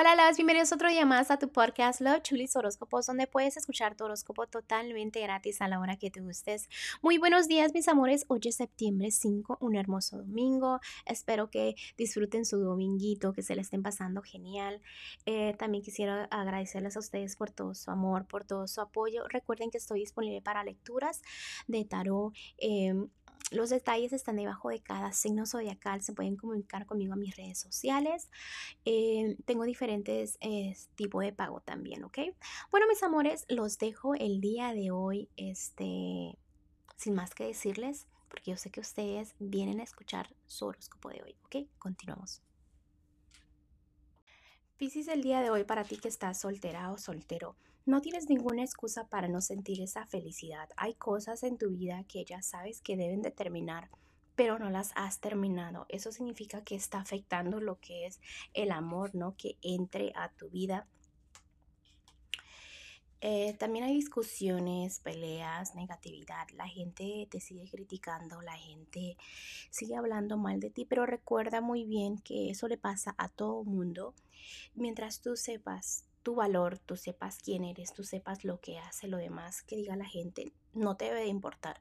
Hola, las bienvenidos otro día más a tu podcast Love Chulis Horóscopos, donde puedes escuchar tu horóscopo totalmente gratis a la hora que te gustes. Muy buenos días, mis amores. Hoy es septiembre 5, un hermoso domingo. Espero que disfruten su dominguito, que se le estén pasando genial. Eh, también quisiera agradecerles a ustedes por todo su amor, por todo su apoyo. Recuerden que estoy disponible para lecturas de tarot. Em, los detalles están debajo de cada signo zodiacal. Se pueden comunicar conmigo a mis redes sociales. Eh, tengo diferentes eh, tipos de pago también, ¿ok? Bueno, mis amores, los dejo el día de hoy, este, sin más que decirles, porque yo sé que ustedes vienen a escuchar su horóscopo de hoy, ¿ok? Continuamos. Piscis, el día de hoy para ti que estás soltera o soltero, no tienes ninguna excusa para no sentir esa felicidad. Hay cosas en tu vida que ya sabes que deben de terminar, pero no las has terminado. Eso significa que está afectando lo que es el amor, ¿no? Que entre a tu vida. Eh, también hay discusiones, peleas, negatividad. La gente te sigue criticando, la gente sigue hablando mal de ti, pero recuerda muy bien que eso le pasa a todo mundo. Mientras tú sepas tu valor, tú sepas quién eres, tú sepas lo que hace lo demás que diga la gente, no te debe de importar.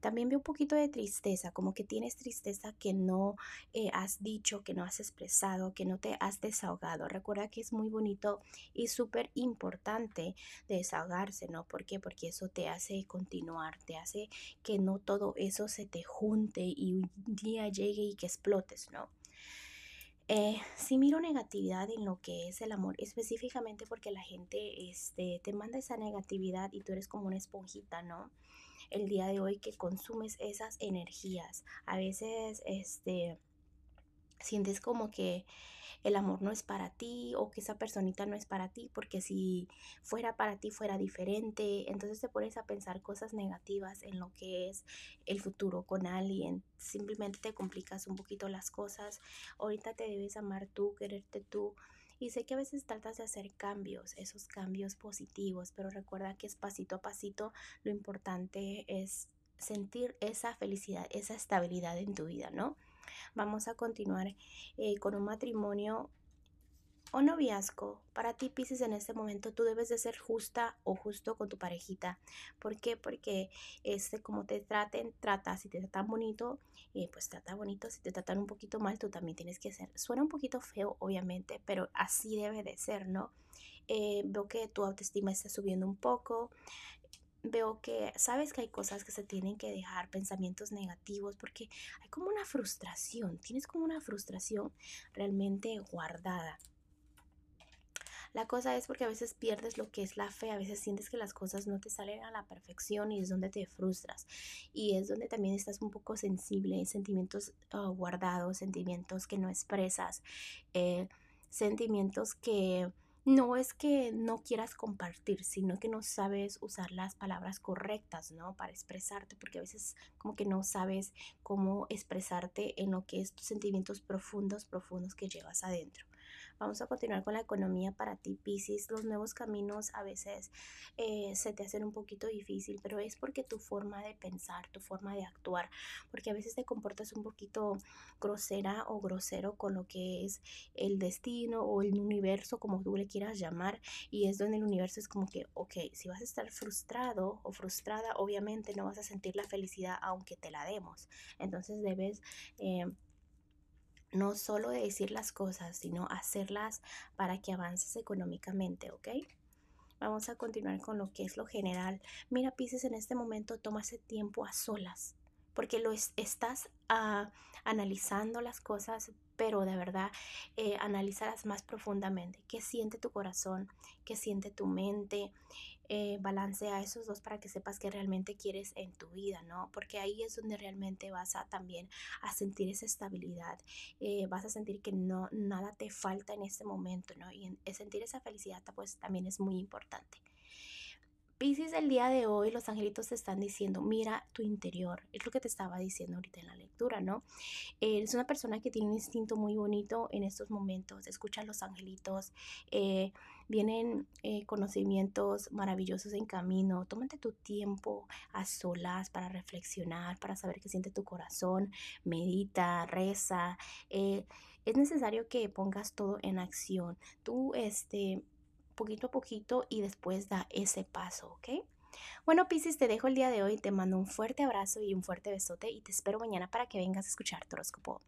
También veo un poquito de tristeza, como que tienes tristeza que no eh, has dicho, que no has expresado, que no te has desahogado. Recuerda que es muy bonito y súper importante desahogarse, ¿no? ¿Por qué? Porque eso te hace continuar, te hace que no todo eso se te junte y un día llegue y que explotes, ¿no? Eh, si miro negatividad en lo que es el amor, específicamente porque la gente este, te manda esa negatividad y tú eres como una esponjita, ¿no? El día de hoy que consumes esas energías, a veces este, sientes como que el amor no es para ti o que esa personita no es para ti, porque si fuera para ti fuera diferente, entonces te pones a pensar cosas negativas en lo que es el futuro con alguien, simplemente te complicas un poquito las cosas, ahorita te debes amar tú, quererte tú. Y sé que a veces tratas de hacer cambios, esos cambios positivos, pero recuerda que es pasito a pasito, lo importante es sentir esa felicidad, esa estabilidad en tu vida, ¿no? Vamos a continuar eh, con un matrimonio o noviazgo. Para ti, Pisces, en este momento tú debes de ser justa o justo con tu parejita. ¿Por qué? Porque este, como te traten, trata. Si te tratan bonito, eh, pues trata bonito. Si te tratan un poquito mal, tú también tienes que ser. Suena un poquito feo, obviamente, pero así debe de ser, ¿no? Eh, veo que tu autoestima está subiendo un poco veo que sabes que hay cosas que se tienen que dejar, pensamientos negativos, porque hay como una frustración, tienes como una frustración realmente guardada. La cosa es porque a veces pierdes lo que es la fe, a veces sientes que las cosas no te salen a la perfección y es donde te frustras. Y es donde también estás un poco sensible, sentimientos ah, guardados, sentimientos que no expresas, eh, sentimientos que no es que no quieras compartir, sino que no sabes usar las palabras correctas, ¿no? Para expresarte, porque a veces como que no sabes cómo expresarte en lo que es tus sentimientos profundos, profundos que llevas adentro. Vamos a continuar con la economía para ti, Pisces. Los nuevos caminos a veces eh, se te hacen un poquito difícil, pero es porque tu forma de pensar, tu forma de actuar, porque a veces te comportas un poquito grosera o grosero con lo que es el destino o el universo, como tú le quieras llamar, y es donde el universo es como que, ok, si vas a estar frustrado o frustrada, obviamente no vas a sentir la felicidad aunque te la demos. Entonces debes... Eh, no solo de decir las cosas, sino hacerlas para que avances económicamente, ¿ok? Vamos a continuar con lo que es lo general. Mira, Pisces, en este momento toma tiempo a solas, porque lo estás ah, analizando las cosas, pero de verdad eh, analizarás más profundamente. ¿Qué siente tu corazón? ¿Qué siente tu mente? Eh, balancea esos dos para que sepas qué realmente quieres en tu vida, ¿no? Porque ahí es donde realmente vas a también a sentir esa estabilidad, eh, vas a sentir que no, nada te falta en este momento, ¿no? Y sentir esa felicidad pues también es muy importante. Pisces, el día de hoy los angelitos te están diciendo, mira tu interior. Es lo que te estaba diciendo ahorita en la lectura, ¿no? Es una persona que tiene un instinto muy bonito en estos momentos. Escucha a los angelitos. Eh, vienen eh, conocimientos maravillosos en camino. Tómate tu tiempo a solas para reflexionar, para saber qué siente tu corazón. Medita, reza. Eh, es necesario que pongas todo en acción. Tú, este, poquito a poquito y después da ese paso, ¿ok? Bueno, Piscis, te dejo el día de hoy. Te mando un fuerte abrazo y un fuerte besote y te espero mañana para que vengas a escuchar tu horóscopo.